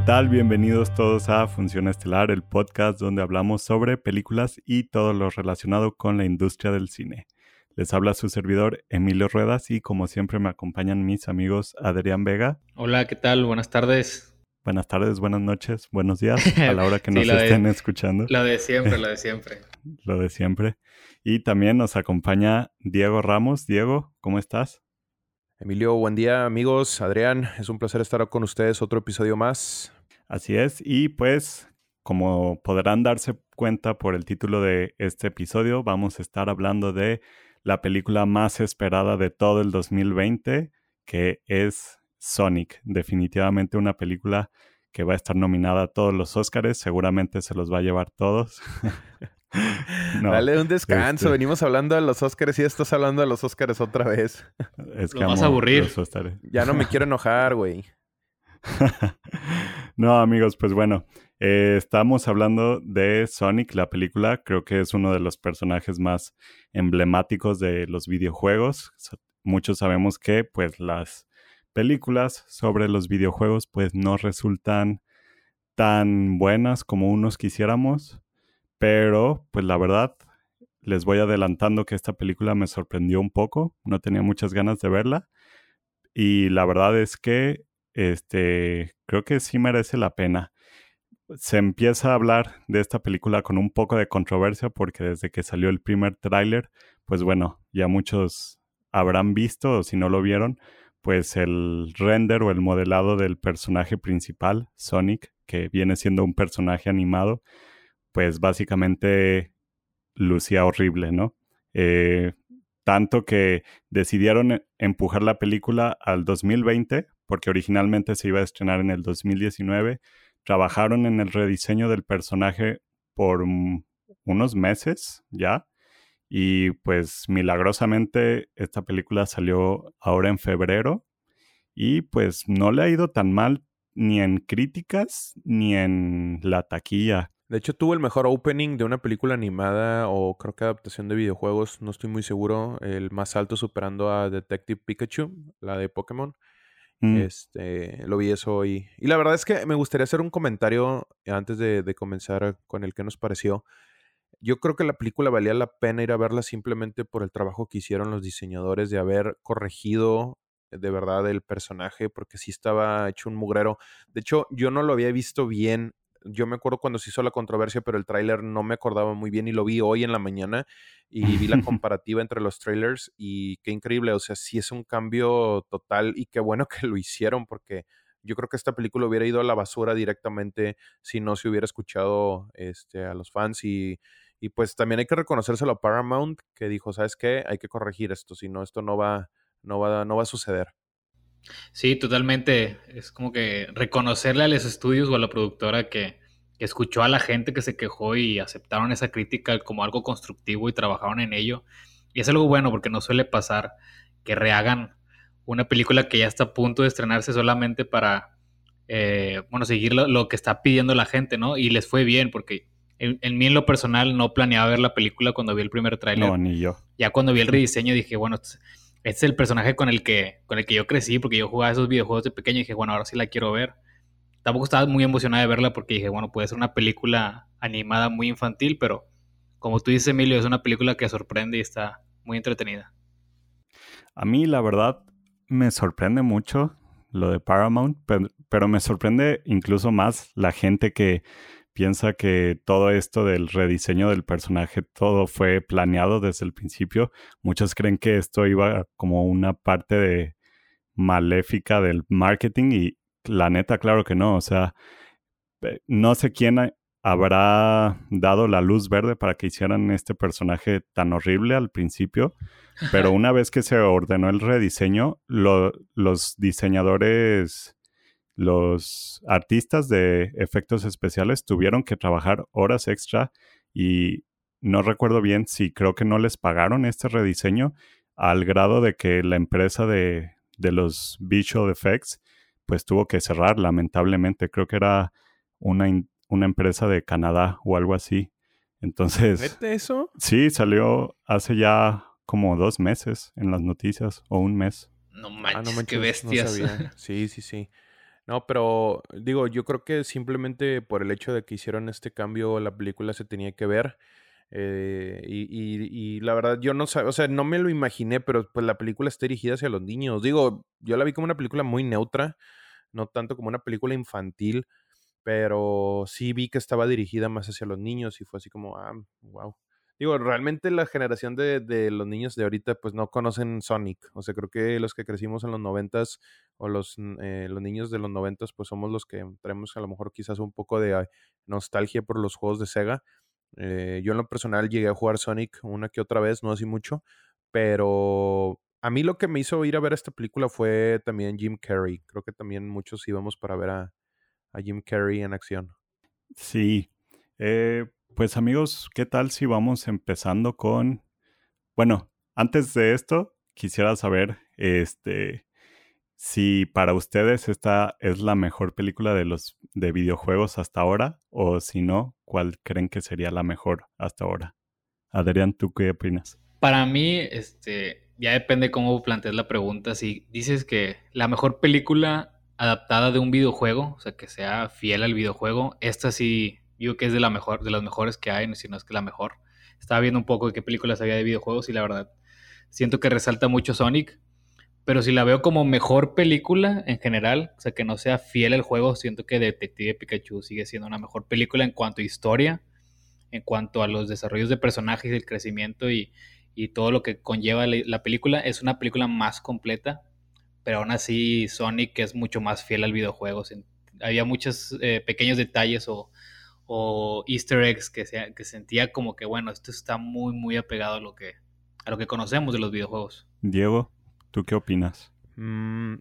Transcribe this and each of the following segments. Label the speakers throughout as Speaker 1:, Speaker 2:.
Speaker 1: ¿Qué tal? Bienvenidos todos a Función Estelar, el podcast donde hablamos sobre películas y todo lo relacionado con la industria del cine. Les habla su servidor Emilio Ruedas y como siempre me acompañan mis amigos Adrián Vega.
Speaker 2: Hola, ¿qué tal? Buenas tardes.
Speaker 1: Buenas tardes, buenas noches, buenos días a la hora que nos estén escuchando.
Speaker 2: Lo de siempre, lo de siempre.
Speaker 1: lo de siempre. Y también nos acompaña Diego Ramos. Diego, ¿cómo estás?
Speaker 3: Emilio, buen día amigos. Adrián, es un placer estar con ustedes otro episodio más.
Speaker 1: Así es, y pues como podrán darse cuenta por el título de este episodio, vamos a estar hablando de la película más esperada de todo el 2020, que es Sonic. Definitivamente una película que va a estar nominada a todos los Oscars, seguramente se los va a llevar todos.
Speaker 3: Dale un descanso. Este Venimos hablando de los Oscars y estás hablando de los Oscars otra vez.
Speaker 2: Es que Lo vas a aburrir.
Speaker 3: Ya no me quiero enojar, güey.
Speaker 1: no, amigos, pues bueno, eh, estamos hablando de Sonic, la película. Creo que es uno de los personajes más emblemáticos de los videojuegos. Muchos sabemos que, pues, las películas sobre los videojuegos, pues, no resultan tan buenas como unos quisiéramos. Pero, pues la verdad, les voy adelantando que esta película me sorprendió un poco. No tenía muchas ganas de verla. Y la verdad es que este, creo que sí merece la pena. Se empieza a hablar de esta película con un poco de controversia porque desde que salió el primer tráiler, pues bueno, ya muchos habrán visto o si no lo vieron, pues el render o el modelado del personaje principal, Sonic, que viene siendo un personaje animado, pues básicamente lucía horrible, ¿no? Eh, tanto que decidieron empujar la película al 2020, porque originalmente se iba a estrenar en el 2019. Trabajaron en el rediseño del personaje por unos meses ya. Y pues milagrosamente esta película salió ahora en febrero y pues no le ha ido tan mal ni en críticas ni en la taquilla.
Speaker 3: De hecho, tuvo el mejor opening de una película animada o creo que adaptación de videojuegos, no estoy muy seguro. El más alto superando a Detective Pikachu, la de Pokémon. Mm. Este, lo vi eso hoy. Y la verdad es que me gustaría hacer un comentario antes de, de comenzar con el que nos pareció. Yo creo que la película valía la pena ir a verla simplemente por el trabajo que hicieron los diseñadores de haber corregido de verdad el personaje, porque sí estaba hecho un mugrero. De hecho, yo no lo había visto bien yo me acuerdo cuando se hizo la controversia, pero el tráiler no me acordaba muy bien y lo vi hoy en la mañana y vi la comparativa entre los trailers y qué increíble, o sea, sí es un cambio total y qué bueno que lo hicieron porque yo creo que esta película hubiera ido a la basura directamente si no se hubiera escuchado este, a los fans y, y pues también hay que reconocérselo a Paramount que dijo, ¿sabes qué? Hay que corregir esto, si no, esto no va, no va, no va a suceder.
Speaker 2: Sí, totalmente. Es como que reconocerle a los estudios o a la productora que, escuchó a la gente que se quejó y aceptaron esa crítica como algo constructivo y trabajaron en ello. Y es algo bueno porque no suele pasar que rehagan una película que ya está a punto de estrenarse solamente para, eh, bueno, seguir lo, que está pidiendo la gente, ¿no? Y les fue bien porque en, en, mí en lo personal no planeaba ver la película cuando vi el primer tráiler.
Speaker 1: No, ni yo.
Speaker 2: Ya cuando vi el rediseño dije, bueno, este es el personaje con el que con el que yo crecí porque yo jugaba esos videojuegos de pequeño y dije, bueno, ahora sí la quiero ver. Tampoco estaba muy emocionada de verla porque dije, bueno, puede ser una película animada muy infantil, pero como tú dices, Emilio, es una película que sorprende y está muy entretenida.
Speaker 1: A mí, la verdad, me sorprende mucho lo de Paramount, pero me sorprende incluso más la gente que piensa que todo esto del rediseño del personaje, todo fue planeado desde el principio. Muchos creen que esto iba como una parte de maléfica del marketing y la neta, claro que no. O sea, eh, no sé quién habrá dado la luz verde para que hicieran este personaje tan horrible al principio, pero una vez que se ordenó el rediseño, los diseñadores los artistas de efectos especiales tuvieron que trabajar horas extra y no recuerdo bien si creo que no les pagaron este rediseño al grado de que la empresa de, los visual effects pues tuvo que cerrar lamentablemente. Creo que era una, una empresa de Canadá o algo así. Entonces...
Speaker 3: eso?
Speaker 1: Sí, salió hace ya como dos meses en las noticias o un mes.
Speaker 2: No ah, manches, qué bestias.
Speaker 3: sí, sí, sí. No, pero digo, yo creo que simplemente por el hecho de que hicieron este cambio, la película se tenía que ver. Eh, y, y, la verdad, yo no sé, o sea, no me lo imaginé, pero pues la película está dirigida hacia los niños. Digo, yo la vi como una película muy neutra, no tanto como una película infantil, pero sí vi que estaba dirigida más hacia los niños y fue así como, ah, wow. Digo, realmente la generación de, de, los niños de ahorita pues no conocen Sonic. O sea, creo que los que crecimos en los noventas o los, eh, los niños de los noventas pues somos los que traemos a lo mejor quizás un poco de nostalgia por los juegos de Sega. Eh, yo en lo personal llegué a jugar Sonic una que otra vez, no así mucho, pero a mí lo que me hizo ir a ver esta película fue también Jim Carrey. Creo que también muchos íbamos para ver a, a Jim Carrey en acción.
Speaker 1: Sí. Eh, pues amigos, ¿qué tal si vamos empezando con... Bueno, antes de esto, quisiera saber este, si para ustedes esta es la mejor película de los de videojuegos hasta ahora o si no, ¿cuál creen que sería la mejor hasta ahora? Adrián, ¿tú qué opinas?
Speaker 2: Para mí, este, ya depende cómo plantees la pregunta. Si dices que la mejor película adaptada de un videojuego, o sea, que sea fiel al videojuego, esta sí Digo que es de, la mejor, de las mejores que hay, si no es que la mejor. Estaba viendo un poco de qué películas había de videojuegos y la verdad siento que resalta mucho Sonic. Pero si la veo como mejor película en general, o sea, que no sea fiel al juego, siento que Detective Pikachu sigue siendo una mejor película en cuanto a historia, en cuanto a los desarrollos de personajes, el crecimiento y, y todo lo que conlleva la película. Es una película más completa, pero aún así Sonic es mucho más fiel al videojuego. Había muchos eh, pequeños detalles o o easter eggs que, sea, que sentía como que, bueno, esto está muy, muy apegado a lo que, a lo que conocemos de los videojuegos.
Speaker 1: Diego, ¿tú qué opinas?
Speaker 3: Mm,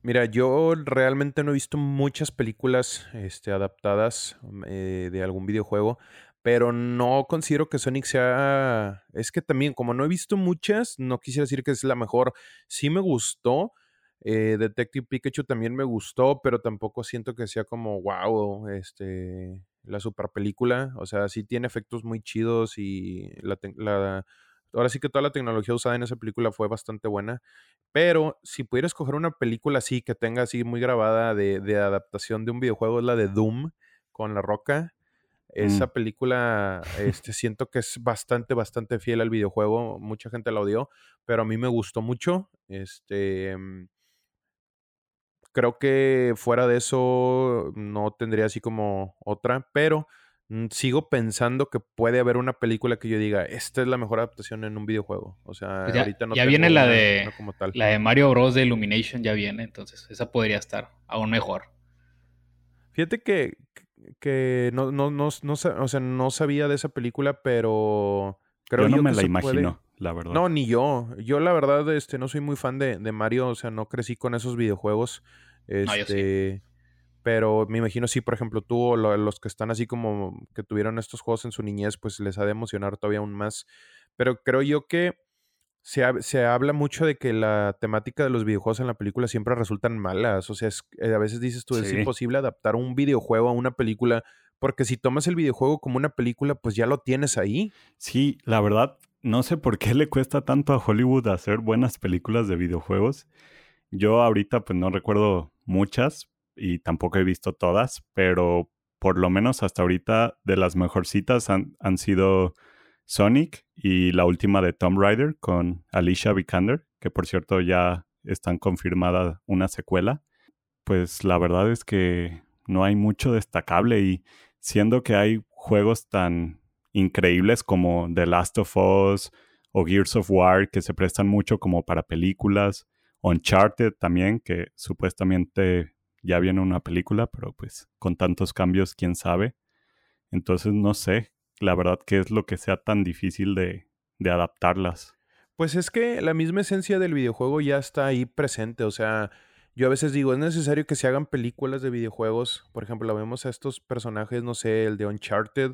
Speaker 3: mira, yo realmente no he visto muchas películas este, adaptadas eh, de algún videojuego, pero no considero que Sonic sea... Es que también, como no he visto muchas, no quisiera decir que es la mejor. Sí me gustó. Eh, Detective Pikachu también me gustó, pero tampoco siento que sea como wow, este, la super película. O sea, sí tiene efectos muy chidos y la, ahora sí que toda la tecnología usada en esa película fue bastante buena. Pero si pudiera escoger una película así que tenga así muy grabada de, adaptación de un videojuego, es la de Doom con La Roca. Esa mm. película, este, siento que es bastante, bastante fiel al videojuego. Mucha gente la odió, pero a mí me gustó mucho. Este, mm, creo que fuera de eso no tendría así como otra, pero mm, sigo pensando que puede haber una película que yo diga, esta es la mejor adaptación en un videojuego. O sea,
Speaker 2: pues ya,
Speaker 3: ahorita no
Speaker 2: ya viene la de la de Mario Bros de Illumination ya viene, entonces esa podría estar aún mejor.
Speaker 3: Fíjate que, que no, no, no, no, o sea, no sabía de esa película, pero
Speaker 1: creo yo no me la imagino la verdad.
Speaker 3: No, ni yo. Yo la verdad este, no soy muy fan de, Mario, o sea, no crecí con esos videojuegos. Este, Pero me imagino si, por ejemplo, tú o los que están así como que tuvieron estos juegos en su niñez, pues les ha de emocionar todavía aún más. Pero creo yo que se, se habla mucho de que la temática de los videojuegos en la película siempre resultan malas. O sea, eh, a veces dices tú, es imposible adaptar un videojuego a una película porque si tomas el videojuego como una película, pues ya lo tienes ahí.
Speaker 1: Sí, la verdad, no sé por qué le cuesta tanto a Hollywood hacer buenas películas de videojuegos. Yo ahorita pues no recuerdo muchas y tampoco he visto todas, pero por lo menos hasta ahorita de las mejorcitas han, han sido Sonic y la última de Tomb Raider con Alicia Vikander, que por cierto ya están confirmada una secuela. Pues la verdad es que no hay mucho destacable y siendo que hay juegos tan increíbles como The Last of Us o Gears of War que se prestan mucho como para películas. Uncharted también, que supuestamente ya viene una película, pero pues con tantos cambios, quién sabe. Entonces no sé, la verdad, qué es lo que sea tan difícil de, de adaptarlas.
Speaker 3: Pues es que la misma esencia del videojuego ya está ahí presente, o sea, yo a veces digo, es necesario que se hagan películas de videojuegos, por ejemplo, vemos a estos personajes, no sé, el de Uncharted,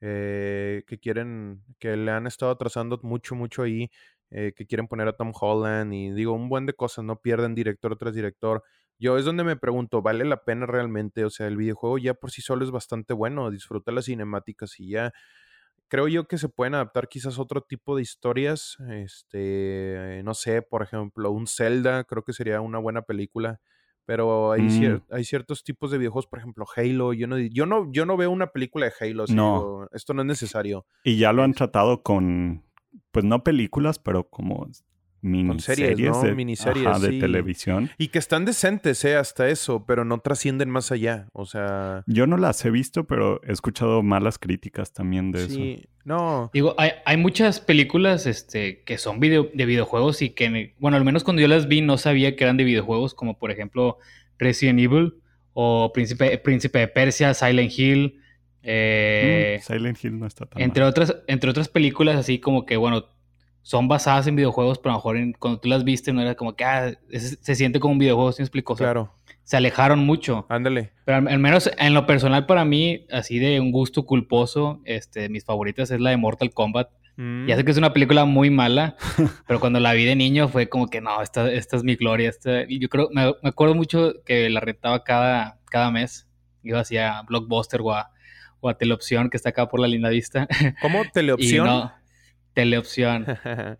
Speaker 3: eh, que quieren, que le han estado atrasando mucho, mucho ahí, eh, que quieren poner a Tom Holland y digo, un buen de cosas, no pierden director tras director. Yo es donde me pregunto, ¿vale la pena realmente? O sea, el videojuego ya por sí solo es bastante bueno, disfruta las cinemáticas y ya. Creo yo que se pueden adaptar quizás otro tipo de historias, este, no sé, por ejemplo, un Zelda, creo que sería una buena película Pero hay, mm. hay ciertos tipos de videojuegos, por ejemplo, Halo. Yo no, yo no, yo no veo una película de Halo. no. esto no es necesario.
Speaker 1: Y ya lo han tratado con, pues no películas, pero como miniseries, de,
Speaker 3: miniseries
Speaker 1: de televisión.
Speaker 3: Y que están decentes, ¿eh? Hasta eso, pero no trascienden más allá. O sea.
Speaker 1: Yo no las he visto, pero he escuchado malas críticas también de sí,
Speaker 3: No.
Speaker 2: Digo, hay, hay, muchas películas este, que son video, de videojuegos y que, bueno, al menos cuando yo las vi no sabía que eran de videojuegos, como por ejemplo Resident Evil o Príncipe, Príncipe de Persia, Silent Hill. Eh,
Speaker 1: mm, Silent Hill no está tan
Speaker 2: entre otras Entre otras películas, así como que, bueno, son basadas en videojuegos, pero a lo mejor cuando tú las viste no era como que ah, se, siente como un videojuego, ¿sí me explico?
Speaker 3: claro.
Speaker 2: Se alejaron mucho.
Speaker 3: Ándale.
Speaker 2: Pero al, menos en lo personal para mí, así de un gusto culposo, este, mis favoritas es la de Mortal Kombat. Ya sé mm. que es una película muy mala, pero cuando la vi de niño fue como que no, esta, esta es mi gloria. y yo creo, me, acuerdo mucho que la rentaba cada, cada mes. Iba hacia Blockbuster o a, o a Teleopción, que está acá por la linda vista.
Speaker 3: ¿Cómo? ¿Teleopción?
Speaker 2: teleopción.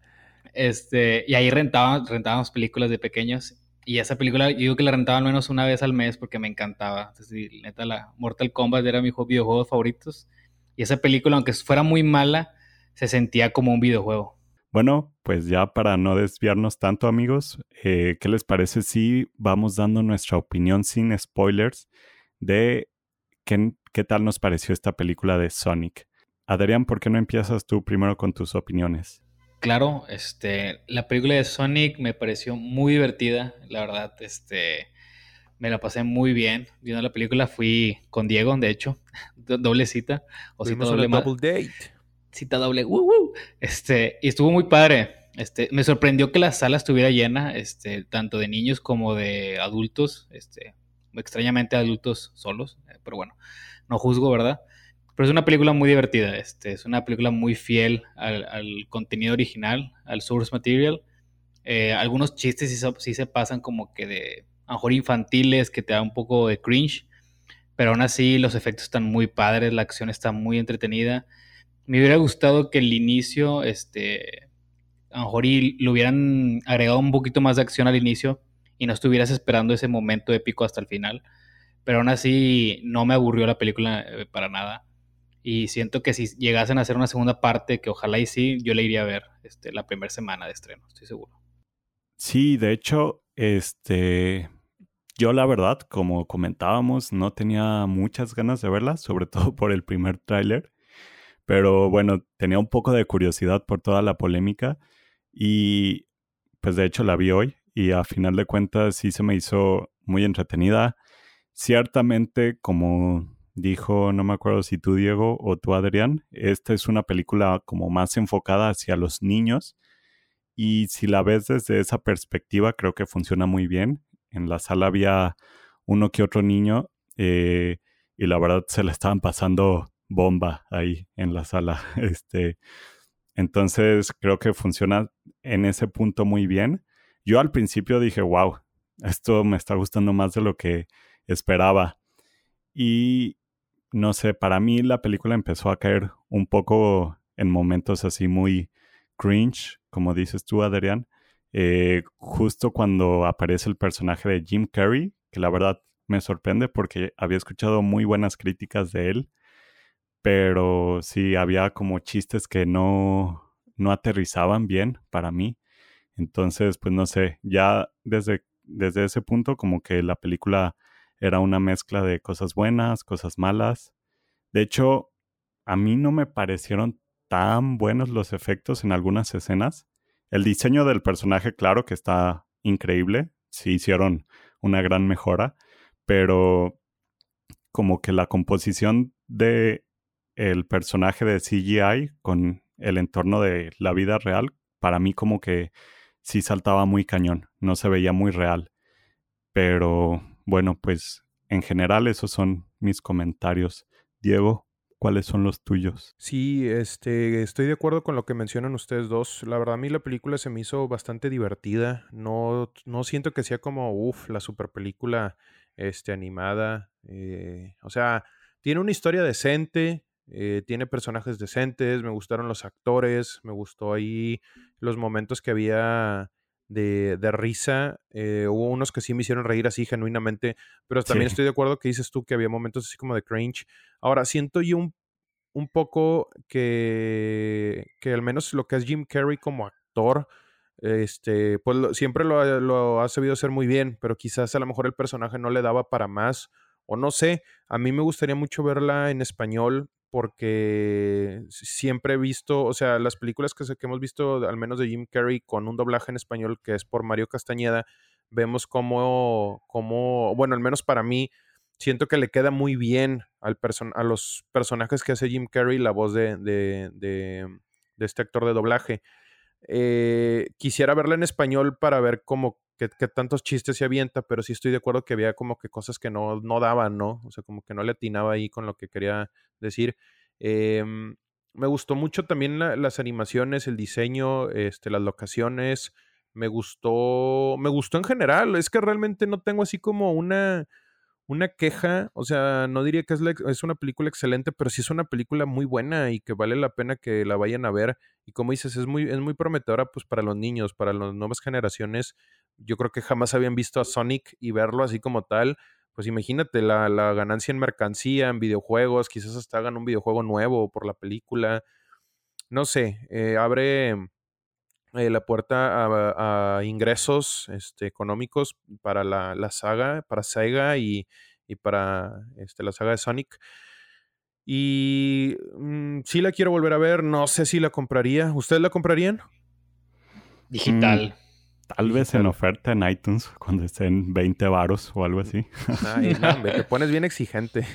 Speaker 2: este, y ahí rentábamos, rentábamos películas de pequeños. Y esa película, yo digo que la rentaba al menos una vez al mes porque me encantaba. Entonces, neta, la Mortal Kombat era mi videojuego favoritos. Y esa película, aunque fuera muy mala, se sentía como un videojuego.
Speaker 1: Bueno, pues ya para no desviarnos tanto, amigos, eh, ¿qué les parece si vamos dando nuestra opinión sin spoilers de qué, qué tal nos pareció esta película de Sonic? Adrián, ¿por qué no empiezas tú primero con tus opiniones?
Speaker 2: Claro, este, la película de Sonic me pareció muy divertida, la verdad, este, me la pasé muy bien viendo la película, fui con Diego, de hecho, doble cita,
Speaker 3: o cita doble, double date.
Speaker 2: Cita doble, uh, este, y estuvo muy padre, este, me sorprendió que la sala estuviera llena, este, tanto de niños como de adultos, este, extrañamente adultos solos, eh, pero bueno, no juzgo, ¿verdad? Pero es una película muy divertida. Este, es una película muy fiel al, contenido original, al source material. Eh, algunos chistes sí, se pasan como que de, a lo mejor infantiles, que te da un poco de cringe. Pero aún así los efectos están muy padres, la acción está muy entretenida. Me hubiera gustado que el inicio, este, a lo mejor le hubieran agregado un poquito más de acción al inicio y no estuvieras esperando ese momento épico hasta el final. Pero aún así no me aburrió la película eh, para nada. Y siento que si llegasen a hacer una segunda parte, que ojalá y sí, yo le iría a ver este, la primera semana de estreno, estoy seguro.
Speaker 1: Sí, de hecho, este, yo la verdad, como comentábamos, no tenía muchas ganas de verla, sobre todo por el primer tráiler. Pero bueno, tenía un poco de curiosidad por toda la polémica y pues de hecho la vi hoy y a final de cuentas sí se me hizo muy entretenida. Ciertamente, como dijo, no me acuerdo si tú Diego o tú Adrián, esta es una película como más enfocada hacia los niños y si la ves desde esa perspectiva creo que funciona muy bien. En la sala había uno que otro niño eh, y la verdad se le estaban pasando bomba ahí en la sala. Este, entonces creo que funciona en ese punto muy bien. Yo al principio dije, wow, esto me está gustando más de lo que esperaba. Y no sé, para mí la película empezó a caer un poco en momentos así muy cringe, como dices tú, Adrián. Eh, justo cuando aparece el personaje de Jim Carrey, que la verdad me sorprende porque había escuchado muy buenas críticas de él, pero sí había como chistes que no, no aterrizaban bien para mí. Entonces, pues no sé, ya desde, desde ese punto como que la película era una mezcla de cosas buenas, cosas malas. De hecho, a mí no me parecieron tan buenos los efectos en algunas escenas. El diseño del personaje, claro que está increíble, sí hicieron una gran mejora, pero como que la composición de el personaje de CGI con el entorno de la vida real, para mí como que sí saltaba muy cañón, no se veía muy real. Pero bueno, pues en general esos son mis comentarios. Diego, ¿cuáles son los tuyos?
Speaker 3: Sí, este, estoy de acuerdo con lo que mencionan ustedes dos. La verdad, a mí la película se me hizo bastante divertida. No, no siento que sea como, uff, la super película este, animada. Eh, o sea, tiene una historia decente, eh, tiene personajes decentes, me gustaron los actores, me gustó ahí los momentos que había de, de risa. Eh, hubo unos que sí me hicieron reír así genuinamente, pero también estoy de acuerdo que dices tú que había momentos así como de cringe. Ahora, siento yo un, un poco que, que al menos lo que es Jim Carrey como actor, este, pues siempre lo, lo, ha sabido hacer muy bien, pero quizás a lo mejor el personaje no le daba para más, o no sé, a mí me gustaría mucho verla en español porque siempre he visto, o sea, las películas que, que hemos visto, al menos de Jim Carrey, con un doblaje en español que es por Mario Castañeda, vemos cómo, cómo bueno, al menos para mí, siento que le queda muy bien al a los personajes que hace Jim Carrey la voz de, de, de, de este actor de doblaje. Eh, quisiera verla en español para ver cómo qué, tantos chistes se avienta, pero sí estoy de acuerdo que había como que cosas que no, no daban, ¿no? O sea, como que no le atinaba ahí con lo que quería decir. Em, me gustó mucho también las animaciones, el diseño, este, las locaciones. Me gustó, me gustó en general. Es que realmente no tengo así como una, una queja, o sea, no diría que es, es, una película excelente, pero sí es una película muy buena y que vale la pena que la vayan a ver. Y como dices, es muy, es muy prometedora pues para los niños, para las nuevas generaciones. Yo creo que jamás habían visto a Sonic y verlo así como tal. Pues imagínate la, la ganancia en mercancía, en videojuegos, quizás hasta hagan un videojuego nuevo por la película. No sé, eh, abre eh, la puerta a, ingresos este, económicos para la, la, saga, para Sega y, y, para este, la saga de Sonic. Y mm, sí la quiero volver a ver, no sé si la compraría. ¿Ustedes la comprarían?
Speaker 2: Digital.
Speaker 1: Mm, Tal vez en oferta en iTunes cuando estén 20 varos o algo así.
Speaker 3: Ay, no, te pones bien exigente.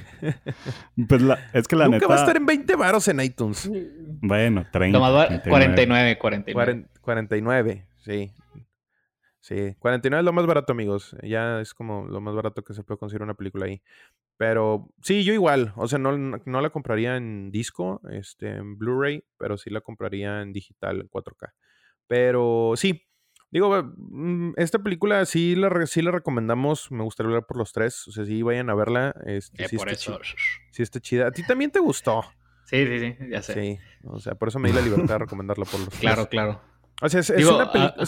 Speaker 1: Pues la, es que la
Speaker 3: Nunca va a estar en 20 varos en iTunes.
Speaker 1: Bueno, 30.
Speaker 2: 49, 49.
Speaker 3: 49, sí. Sí, 49 es lo más barato, amigos. Ya es como lo más barato que se puede conseguir una película ahí. Pero sí, yo igual. O sea, no, no la compraría en disco, este, en Blu-ray, pero sí la compraría en digital, en 4K. Pero sí, Digo, mm, esta película sí la, sí la recomendamos. Me gustaría hablar por los tres. O sea, sí vayan a verla. Este,
Speaker 2: eh,
Speaker 3: sí
Speaker 2: por eso.
Speaker 3: Chida. Sí está chida. ¿A ti también te gustó?
Speaker 2: Sí, sí, sí, ya sé.
Speaker 3: Sí, o sea, por eso me di la libertad de recomendarla por los
Speaker 2: Claro, claro.
Speaker 3: O sea, es, una película... Ah,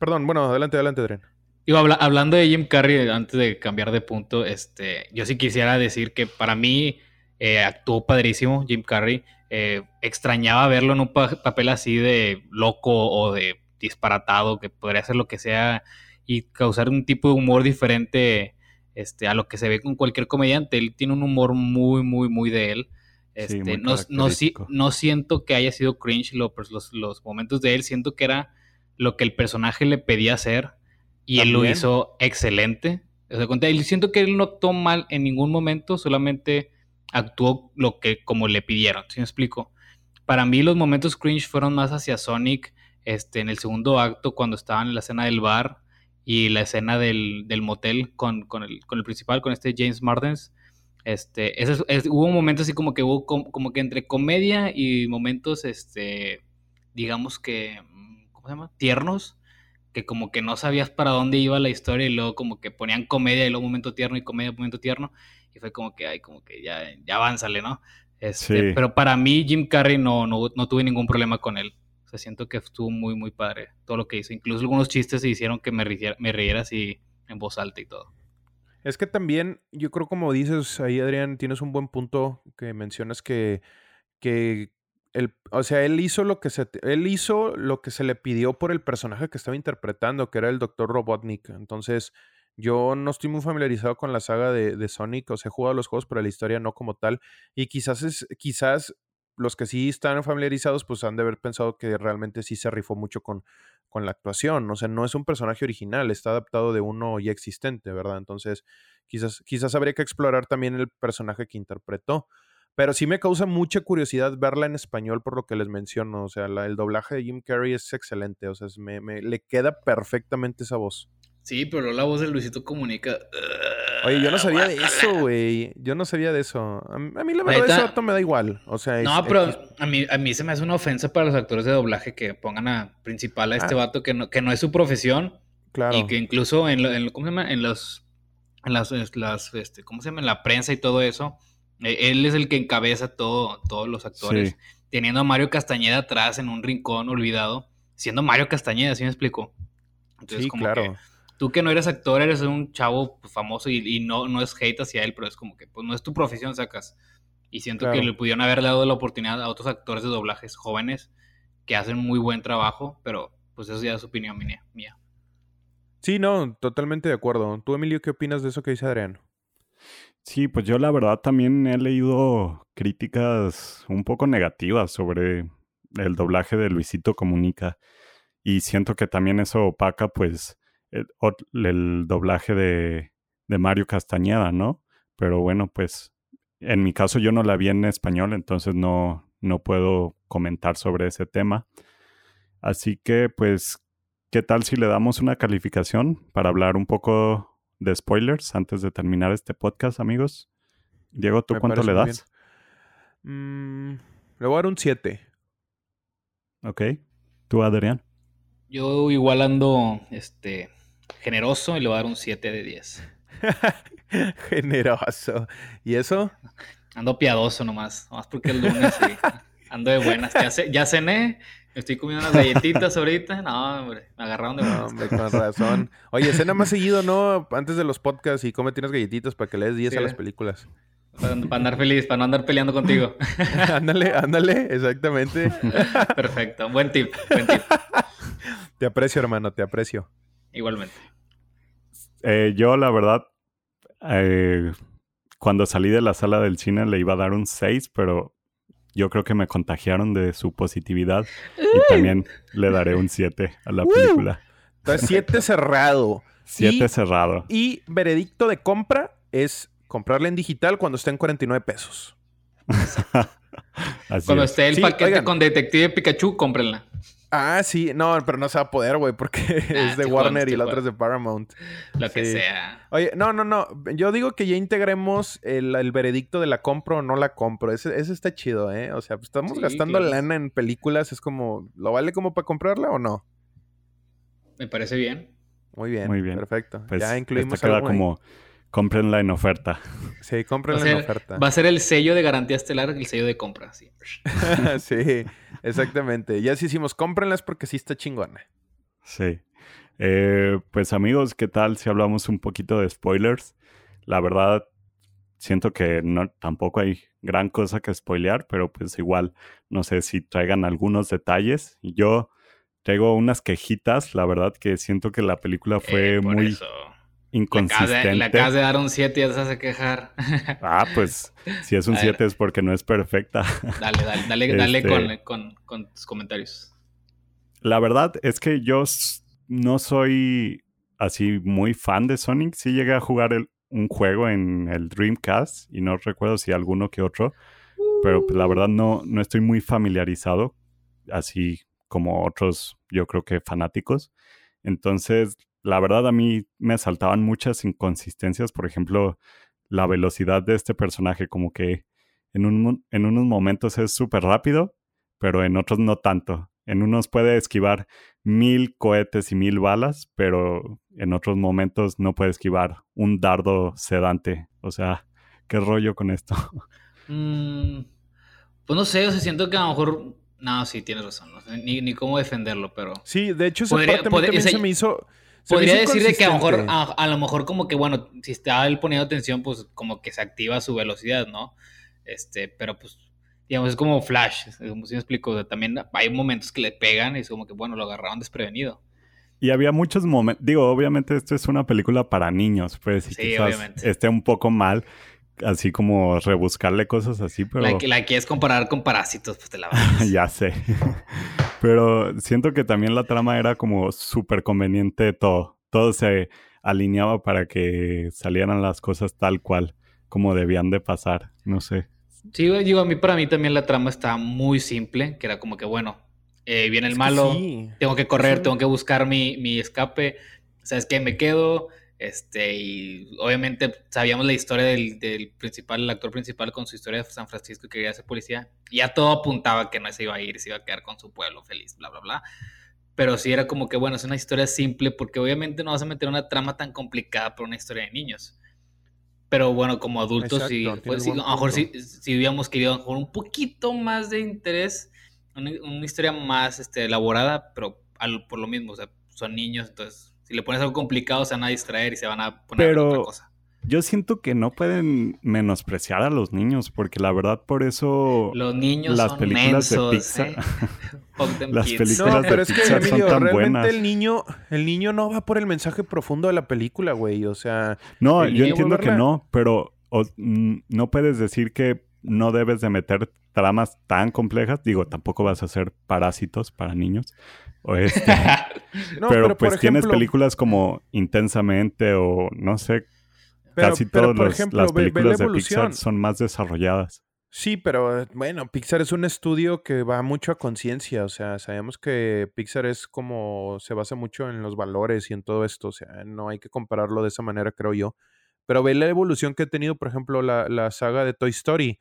Speaker 3: perdón, bueno, adelante, adelante, Adrián.
Speaker 2: Digo, hablando de Jim Carrey, antes de cambiar de punto, este, yo sí quisiera decir que para mí eh, actuó padrísimo Jim Carrey. Eh, extrañaba verlo en un papel así de loco o de disparatado, que podría ser lo que sea y causar un tipo de humor diferente este, a lo que se ve con cualquier comediante. Él tiene un humor muy, muy, muy de él. Este, no, no, no, siento que haya sido cringe pues, los, los, momentos de él, siento que era lo que el personaje le pedía hacer y él lo hizo excelente. O sea, siento que él no actuó mal en ningún momento, solamente actuó lo que como le pidieron, ¿sí me explico? Para mí los momentos cringe fueron más hacia Sonic este, en el segundo acto cuando estaban en la escena del bar y la escena del, motel con, el, con, el, principal, con este James Mardens. Este, hubo un momento así como que hubo como, que entre comedia y momentos, este, digamos que, ¿cómo se llama? Tiernos, que como que no sabías para dónde iba la historia y luego como que ponían comedia y luego momento tierno y comedia, momento tierno. Y fue como que, ay, como que ya, ya avánzale, ¿no? Este, Pero para mí Jim Carrey no, no, no tuve ningún problema con él. O sea, siento que estuvo muy, muy padre todo lo que hizo. Incluso algunos chistes se hicieron que me riera, me riera así en voz alta y todo.
Speaker 3: Es que también, yo creo como dices ahí, Adrián, tienes un buen punto que mencionas que, que el, o sea, él hizo lo que se él hizo lo que se le pidió por el personaje que estaba interpretando, que era el Dr. Robotnik. Entonces, yo no estoy muy familiarizado con la saga de, Sonic, o sea, he jugado los juegos, pero la historia no como tal. Y quizás es, quizás los que sí están familiarizados, pues han de haber pensado que realmente sí se rifó mucho con, con la actuación. O sea, no es un personaje original, está adaptado de uno ya existente, ¿verdad? Entonces, quizás, quizás habría que explorar también el personaje que interpretó. Pero sí me causa mucha curiosidad verla en español por lo que les menciono. O sea, el doblaje de Jim Carrey es excelente. O sea, me, me, le queda perfectamente esa voz.
Speaker 2: Sí, pero la voz de Luisito Comunica.
Speaker 3: Oye, yo no sabía de eso, güey. Yo no sabía de eso. A mí, la verdad, ese dato me da igual. O sea,
Speaker 2: no, pero a mí, a mí se me hace una ofensa para los actores de doblaje que pongan a principal a este ah. vato que no, que no es su profesión. Claro. Y que incluso en, en ¿cómo se llama? En los, en las, las este, ¿cómo se llama? En la prensa y todo eso. Eh, él es el que encabeza todo, todos los actores. Teniendo a Mario Castañeda atrás en un rincón olvidado. Siendo Mario Castañeda, ¿sí me explico?
Speaker 3: Entonces, sí, como claro. Que,
Speaker 2: tú que no eres actor, eres un chavo pues, famoso y, no, no es hate hacia él, pero es como que pues no es tu profesión, sacas. Y siento que le pudieron haber dado la oportunidad a otros actores de doblajes jóvenes que hacen muy buen trabajo, pero pues eso ya es opinión mía.
Speaker 3: Sí, no, totalmente de acuerdo. ¿Tú, Emilio, qué opinas de eso que dice Adrián?
Speaker 1: Sí, pues yo la verdad también he leído críticas un poco negativas sobre el doblaje de Luisito Comunica y siento que también eso opaca pues el, doblaje de, de, Mario Castañeda, ¿no? Pero bueno, pues en mi caso yo no la vi en español, entonces no, no puedo comentar sobre ese tema. Así que pues, ¿qué tal si le damos una calificación para hablar un poco de spoilers antes de terminar este podcast, amigos? Diego, ¿tú cuánto le das?
Speaker 3: Mm, le voy a dar un 7.
Speaker 1: Ok. ¿Tú, Adrián?
Speaker 2: Yo igual ando este, generoso y le voy a dar un 7 de 10.
Speaker 3: generoso. ¿Y eso?
Speaker 2: Ando piadoso nomás. Nomás porque el lunes sí. Ando de buenas. Ya, ya cené. Estoy comiendo unas galletitas ahorita. No, hombre. Me agarraron de buenas. No,
Speaker 3: hombre, con razón. Oye, cena más seguido, ¿no? Antes de los podcasts y cómete unas galletitas para que le des 10 a las películas.
Speaker 2: Para, andar feliz, para no andar peleando contigo.
Speaker 3: ándale, ándale, exactamente.
Speaker 2: Perfecto, buen tip, buen tip.
Speaker 3: Te aprecio, hermano, te aprecio.
Speaker 2: Igualmente.
Speaker 1: Eh, yo, la verdad, eh, cuando salí de la sala del cine le iba a dar un 6, pero yo creo que me contagiaron de su positividad y también le daré un 7 a la película.
Speaker 3: Entonces, 7 cerrado.
Speaker 1: 7 cerrado.
Speaker 3: Y veredicto de compra es comprarla en digital cuando esté en 49 pesos.
Speaker 2: cuando esté el paquete con Detective Pikachu, cómprenla.
Speaker 3: Ah, sí, no, pero no se va a poder, güey, porque ah, es de Warner y la otra es de Paramount.
Speaker 2: Lo que sea.
Speaker 3: Oye, no, no, no. Yo digo que ya integremos el, veredicto de la compro o no la compro. Ese, está chido, ¿eh? O sea, pues estamos gastando lana en películas. Es como, ¿lo vale como para comprarla o no?
Speaker 2: Me parece bien.
Speaker 3: Muy bien. Muy bien. Perfecto.
Speaker 1: Pues ya incluimos queda como cómprenla en oferta.
Speaker 3: Sí, cómprenla en oferta.
Speaker 2: Va a ser el sello de garantía estelar, el sello de compra. Sí,
Speaker 3: sí exactamente. Ya si hicimos cómprenlas porque sí está chingona.
Speaker 1: Sí. Eh, pues amigos, ¿qué tal si hablamos un poquito de spoilers? La verdad, siento que no, tampoco hay gran cosa que spoilear, pero pues igual, no sé si traigan algunos detalles. Yo traigo unas quejitas, la verdad que siento que la película fue eh, muy inconsistente.
Speaker 2: Le acabas de dar un 7 y ya se hace quejar.
Speaker 1: Ah, pues si es un 7 es porque no es perfecta.
Speaker 2: Dale, dale, dale, dale este con, con, tus comentarios.
Speaker 1: La verdad es que yo no soy así muy fan de Sonic. Sí llegué a jugar un juego en el Dreamcast y no recuerdo si alguno que otro, pero pues, la verdad no, no estoy muy familiarizado, así como otros, yo creo que fanáticos. Entonces, la verdad a mí me saltaban muchas inconsistencias, por ejemplo, la velocidad de este personaje, como que en, un, en unos momentos es súper rápido, pero en otros no tanto. En unos puede esquivar mil cohetes y mil balas, pero en otros momentos no puede esquivar un dardo sedante. O sea, ¿qué rollo con esto?
Speaker 2: Mm, pues no sé, o sea, siento que a lo mejor... No, sí, tienes razón. ni, ni cómo defenderlo, pero...
Speaker 3: Sí, de hecho, esa parte también se me hizo
Speaker 2: Podría decir de que a lo mejor, a, lo mejor como que, bueno, si está él poniendo atención, pues como que se activa su velocidad, ¿no? Este, pero pues, digamos, es como Flash, como si me explico, también hay momentos que le pegan y es como que, bueno, lo agarraron desprevenido.
Speaker 1: Y había muchos momentos, digo, obviamente esto es una película para niños, pues, sí, quizás obviamente. esté un poco mal, así como rebuscarle cosas así, pero...
Speaker 2: La, la quieres comparar con Parásitos, pues te la vas.
Speaker 1: ya sé. pero siento que también la trama era como súper conveniente todo. Todo se alineaba para que salieran las cosas tal cual, como debían de pasar. No sé.
Speaker 2: Sí, digo, a mí para mí también la trama está muy simple, que era como que, bueno, eh, viene el malo, tengo que correr, tengo que buscar mi, mi escape, ¿sabes qué? Me quedo, este, y obviamente sabíamos la historia del, del, principal, el actor principal con su historia de San Francisco que quería ser policía. Y ya todo apuntaba que no se iba a ir, se iba a quedar con su pueblo feliz, bla, bla, bla. Pero sí era como que, bueno, es una historia simple porque obviamente no vas a meter una trama tan complicada por una historia de niños. Pero bueno, como adultos, sí, pues, a lo mejor si, si, hubiéramos querido un poquito más de interés, una, historia más este, elaborada, pero por lo mismo, o sea, son niños, entonces si le pones algo complicado se van a distraer y se van a poner otra cosa.
Speaker 1: Yo siento que no pueden menospreciar a los niños, porque la verdad por eso
Speaker 2: los niños las son películas de Pixar, ¿eh?
Speaker 3: las películas no, pero es que, Emilio, realmente el niño, el niño no va por el mensaje profundo de la película, güey. O sea,
Speaker 1: no, yo entiendo que no, pero no puedes decir que no debes de meter tramas tan complejas. Digo, tampoco vas a hacer parásitos para niños. O este, pero, pues tienes películas como Intensamente o no sé, casi todas las películas de Pixar son más desarrolladas.
Speaker 3: Sí, pero bueno, Pixar es un estudio que va mucho a conciencia, o sea, sabemos que Pixar es como, se basa mucho en los valores y en todo esto, o sea, no hay que compararlo de esa manera, creo yo. Pero ve la evolución que ha tenido, por ejemplo, la, la saga de Toy Story.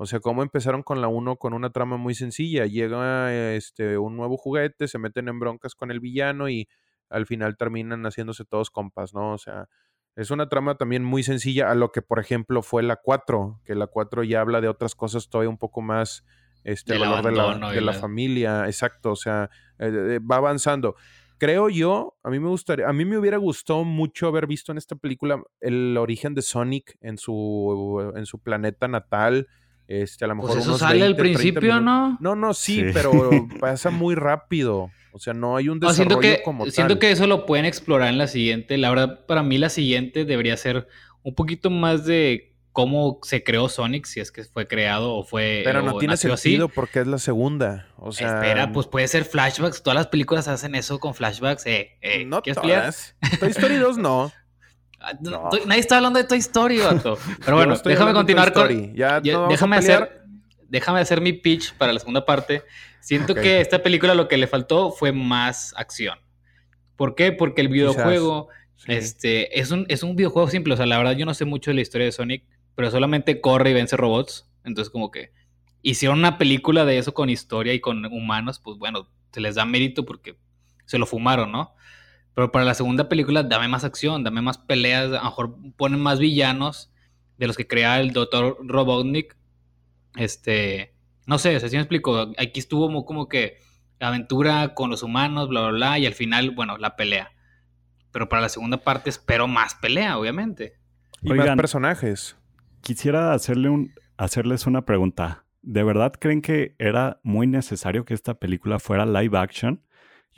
Speaker 3: O sea, cómo empezaron con la 1 con una trama muy sencilla. Llega este, un nuevo juguete, se meten en broncas con el villano y al final terminan haciéndose todos compas, ¿no? O sea, es una trama también muy sencilla a lo que, por ejemplo, fue la 4, que la 4 ya habla de otras cosas todavía un poco más, este, el valor de la, de la, familia, exacto, o sea, eh, eh, va avanzando. Creo yo, a mí me gustaría, a mí me hubiera gustado mucho haber visto en esta película el origen de Sonic en su, en su planeta natal, este, a lo pues mejor
Speaker 2: eso sale al principio, ¿no?
Speaker 3: No, no, sí, pero pasa muy rápido. O sea, no hay un desarrollo
Speaker 2: siento que,
Speaker 3: como tal.
Speaker 2: Siento que eso lo pueden explorar en la siguiente. La verdad, para mí la siguiente debería ser un poquito más de cómo se creó Sonic, si es que fue creado o fue.
Speaker 3: Pero no tiene sentido porque es la segunda. O sea.
Speaker 2: Espera, pues puede ser flashbacks. Todas las películas hacen eso con flashbacks. Eh, eh,
Speaker 3: no todas. Toy Story 2 no.
Speaker 2: Ah, nadie está hablando de Toy Story, vato. Pero bueno, déjame continuar con. Ya, déjame hacer. Déjame hacer mi pitch para la segunda parte. Siento que esta película lo que le faltó fue más acción. ¿Por qué? Porque el videojuego este, es, un, es un videojuego simple. O sea, la verdad yo no sé mucho de la historia de Sonic, pero solamente corre y vence robots. Entonces como que hicieron una película de eso con historia y con humanos, pues bueno, se les da mérito porque se lo fumaron, ¿no? Pero para la segunda película, dame más acción, dame más peleas, a lo mejor ponen más villanos de los que crea el Dr. Robotnik. Este, no sé, o sea, si me explico, aquí estuvo como, que aventura con los humanos, bla, bla, bla, y al final, bueno, la pelea. Pero para la segunda parte espero más pelea, obviamente.
Speaker 3: Y más personajes.
Speaker 1: Quisiera hacerle un, hacerles una pregunta. ¿De verdad creen que era muy necesario que esta película fuera live action?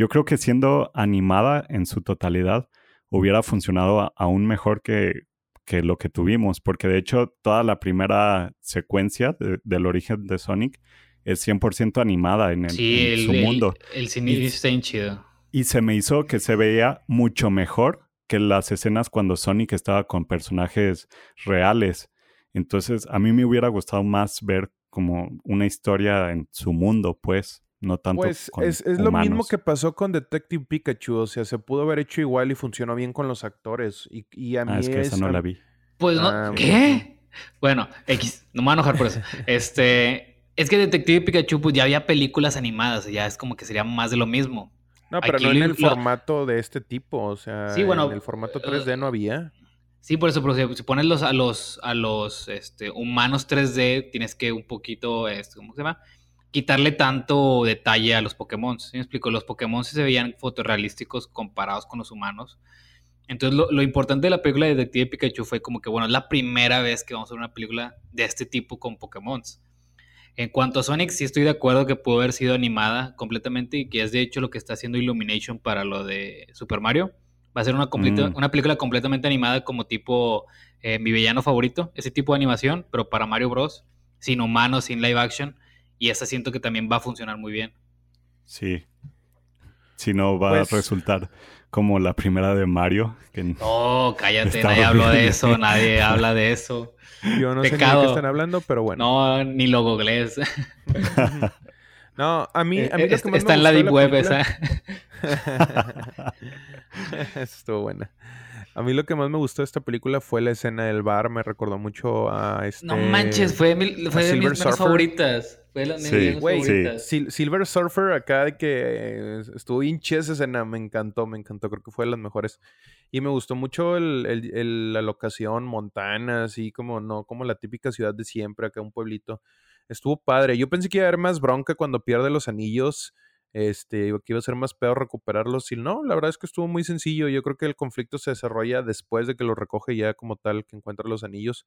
Speaker 1: Yo creo que siendo animada en su totalidad hubiera funcionado aún mejor que, que lo que tuvimos, porque de hecho toda la primera secuencia del origen de Sonic es 100% animada en, el, su mundo.
Speaker 2: El, cine está chido.
Speaker 1: Y se me hizo que se veía mucho mejor que las escenas cuando Sonic estaba con personajes reales. Entonces, a mí me hubiera gustado más ver como una historia en su mundo, pues no tanto
Speaker 3: pues es, es lo mismo que pasó con Detective Pikachu, o sea, se pudo haber hecho igual y funcionó bien con los actores. Y, y a ah, mí
Speaker 1: es que esa no la vi.
Speaker 2: Pues no, ah, ¿qué? Bueno, X, no me voy a enojar por eso. este, es que Detective Pikachu, pues ya había películas animadas, ya es como que sería más de lo mismo.
Speaker 3: No, pero no en el formato de este tipo, o sea, sí, bueno, en el formato 3D no había.
Speaker 2: Sí, por eso, pero si pones los, a los, a los este, humanos 3D, tienes que un poquito, este, ¿cómo se llama? Quitarle tanto detalle a los Pokémon. ¿Sí me explico? Los Pokémon se veían fotorrealísticos comparados con los humanos. Entonces, lo, importante de la película de Detective Pikachu fue como que, bueno, es la primera vez que vamos a ver una película de este tipo con Pokémon. En cuanto a Sonic, sí estoy de acuerdo que pudo haber sido animada completamente y que es de hecho lo que está haciendo Illumination para lo de Super Mario. Va a ser una, mm. una película completamente animada como tipo eh, mi villano favorito, ese tipo de animación, pero para Mario Bros. Sin humanos, sin live action. Y esa siento que también va a funcionar muy bien.
Speaker 1: Sí. Si no, va a pues resultar como la primera de Mario.
Speaker 2: Que no, cállate, nadie habló de eso, nadie habla de eso.
Speaker 3: Yo no sé de qué están hablando, pero bueno.
Speaker 2: No, ni lo googlees.
Speaker 3: no, a mí, a mí
Speaker 2: lo que más Está en la Deep Web esa.
Speaker 3: Eso estuvo buena. A mí lo que más me gustó de esta película fue la escena del bar. Me recordó mucho a este...
Speaker 2: No manches, fue, fue de mis favoritas. Fue la sí,
Speaker 3: sí. Silver Surfer acá de que estuvo bien esa escena, me encantó, me encantó, creo que fue de las mejores. Y me gustó mucho el, la locación, Montana, así como no, como la típica ciudad de siempre, acá un pueblito. Estuvo padre. Yo pensé que iba a haber más bronca cuando pierde los anillos este, que iba a ser más peor recuperarlos. Y no, la verdad es que estuvo muy sencillo. Yo creo que el conflicto se desarrolla después de que lo recoge ya como tal, que encuentra los anillos.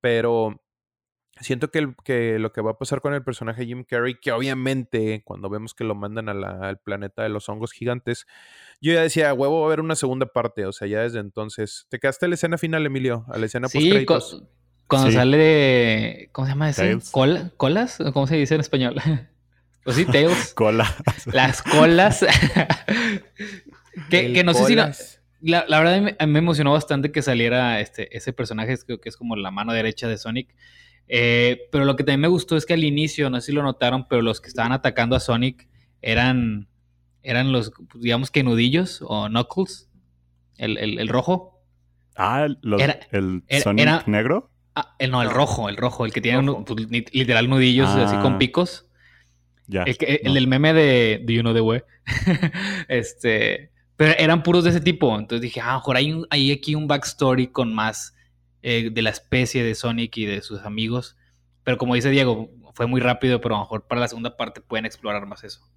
Speaker 3: Pero siento que, que lo que va a pasar con el personaje Jim Carrey, que obviamente cuando vemos que lo mandan al planeta de los hongos gigantes, yo ya decía, huevo, va a haber una segunda parte. O sea, ya desde entonces. ¿Te quedaste a la escena final, Emilio? A la escena
Speaker 2: sí, cuando sale. ¿Cómo se llama ese? ¿Colas? ¿Cómo se dice en español? Pues sí, Tails.
Speaker 1: Colas.
Speaker 2: Las colas. que, no sé si la, la, verdad me, me, emocionó bastante que saliera este, ese personaje, creo que es como la mano derecha de Sonic. Eh, pero lo que también me gustó es que al inicio, no sé si lo notaron, pero los que estaban atacando a Sonic eran, eran los, digamos que nudillos o Knuckles, el, el, rojo.
Speaker 1: Ah, el Sonic negro.
Speaker 2: Ah, el, no, el rojo, el rojo, el que tiene pues, literal nudillos así con ah. Picos. El, del meme de Do You Know the Way. este. Pero eran puros de ese tipo. Entonces dije, ah, mejor hay, hay aquí un backstory con más eh, de la especie de Sonic y de sus amigos. Pero como dice Diego, fue muy rápido, pero a lo mejor para la segunda parte pueden explorar más eso.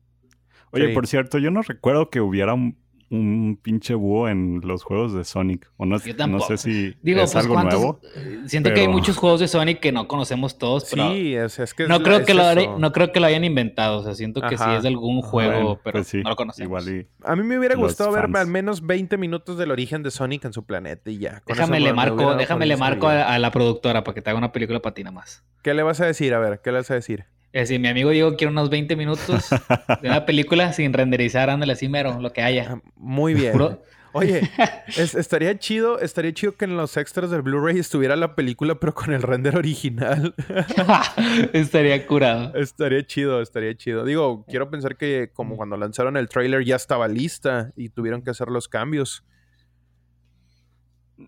Speaker 1: Oye, por cierto, yo no recuerdo que hubiera un un pinche búho en los juegos de Sonic. O no, no sé si Digo, es pues, algo nuevo.
Speaker 2: Siento que hay muchos juegos de Sonic que no conocemos todos, pero
Speaker 3: sí, es, que
Speaker 2: no, creo que lo, no creo que lo hayan inventado. O sea, siento que sí es de algún juego, pero pues no lo conocemos.
Speaker 3: a mí me hubiera gustado ver al menos 20 minutos del origen de Sonic en su planeta y ya.
Speaker 2: déjame le marco, déjame le marco a, la productora para que te haga una película para ti nada más.
Speaker 3: ¿Qué le vas a decir? A ver, ¿qué le vas a decir?
Speaker 2: Es decir, mi amigo Diego quiere unos 20 minutos de una película sin renderizar, ándale así mero, lo que haya. Ah,
Speaker 3: muy bien. Oye, estaría chido, estaría chido que en los extras del Blu-ray estuviera la película, pero con el render original.
Speaker 2: estaría curado.
Speaker 3: Estaría chido, estaría chido. Digo, quiero pensar que como cuando lanzaron el trailer ya estaba lista y tuvieron que hacer los cambios.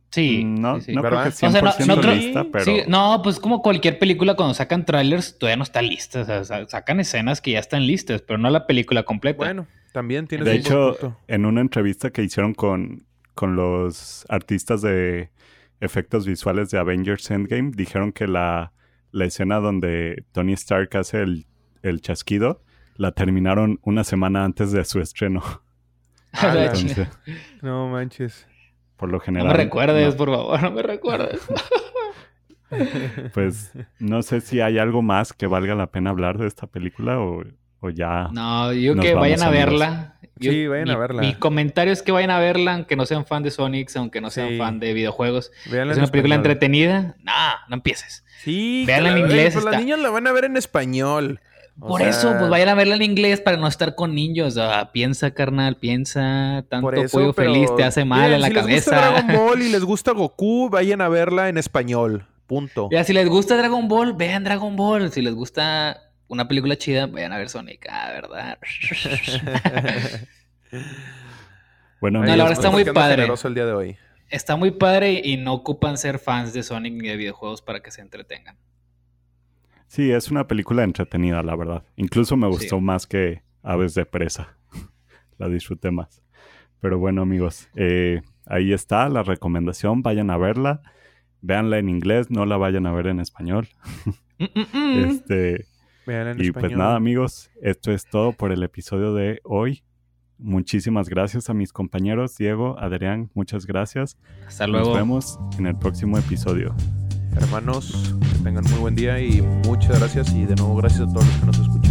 Speaker 2: Sí,
Speaker 1: no, no creo que 100% lista, pero...
Speaker 2: no, pues como cualquier película cuando sacan trailers todavía no está lista, o sea, sacan escenas que ya están listas, pero no la película completa.
Speaker 3: Bueno, también tiene
Speaker 1: De hecho, en una entrevista que hicieron con, con los artistas de efectos visuales de Avengers Endgame, dijeron que la, la escena donde Tony Stark hace el, el chasquido la terminaron una semana antes de su estreno.
Speaker 3: Ah, no manches
Speaker 1: por lo general.
Speaker 2: No me recuerdes, por favor, no me recuerdes.
Speaker 1: pues no sé si hay algo más que valga la pena hablar de esta película o, ya.
Speaker 2: No, yo que vayan a verla.
Speaker 3: sí, vayan a verla.
Speaker 2: Mi comentario es que vayan a verla, aunque no sean fan de Sonic, aunque no sean fan de videojuegos. es una película entretenida. No, no empieces.
Speaker 3: Sí, Veanla en inglés. Pues los niños la van a ver en español.
Speaker 2: Por eso, pues vayan a verla en inglés para no estar con niños. piensa, carnal, piensa. Tanto pollo feliz te hace mal en la cabeza. Si les gusta
Speaker 3: Dragon Ball y les gusta Goku, vayan a verla en español. Punto.
Speaker 2: Ya, si les gusta Dragon Ball, vean Dragon Ball. Si les gusta una película chida, vayan a ver Sonic. Ah, ¿verdad?
Speaker 1: bueno,
Speaker 2: no, la verdad está muy padre.
Speaker 3: el día de hoy.
Speaker 2: Está muy padre y no ocupan ser fans de Sonic ni de videojuegos para que se entretengan.
Speaker 1: Sí, es una película entretenida, la verdad. Incluso me gustó más que Aves de Presa. la disfruté más. Pero bueno, amigos, eh, ahí está la recomendación. Vayan a verla. Véanla en inglés, no la vayan a ver en español. Mm, mm, mm. este. y pues nada, amigos, esto es todo por el episodio de hoy. Muchísimas gracias a mis compañeros, Diego, Adrián, muchas gracias.
Speaker 2: Hasta luego.
Speaker 1: Nos vemos en el próximo episodio.
Speaker 3: Hermanos, que tengan muy buen día y muchas gracias y de nuevo gracias a todos los que nos escuchan.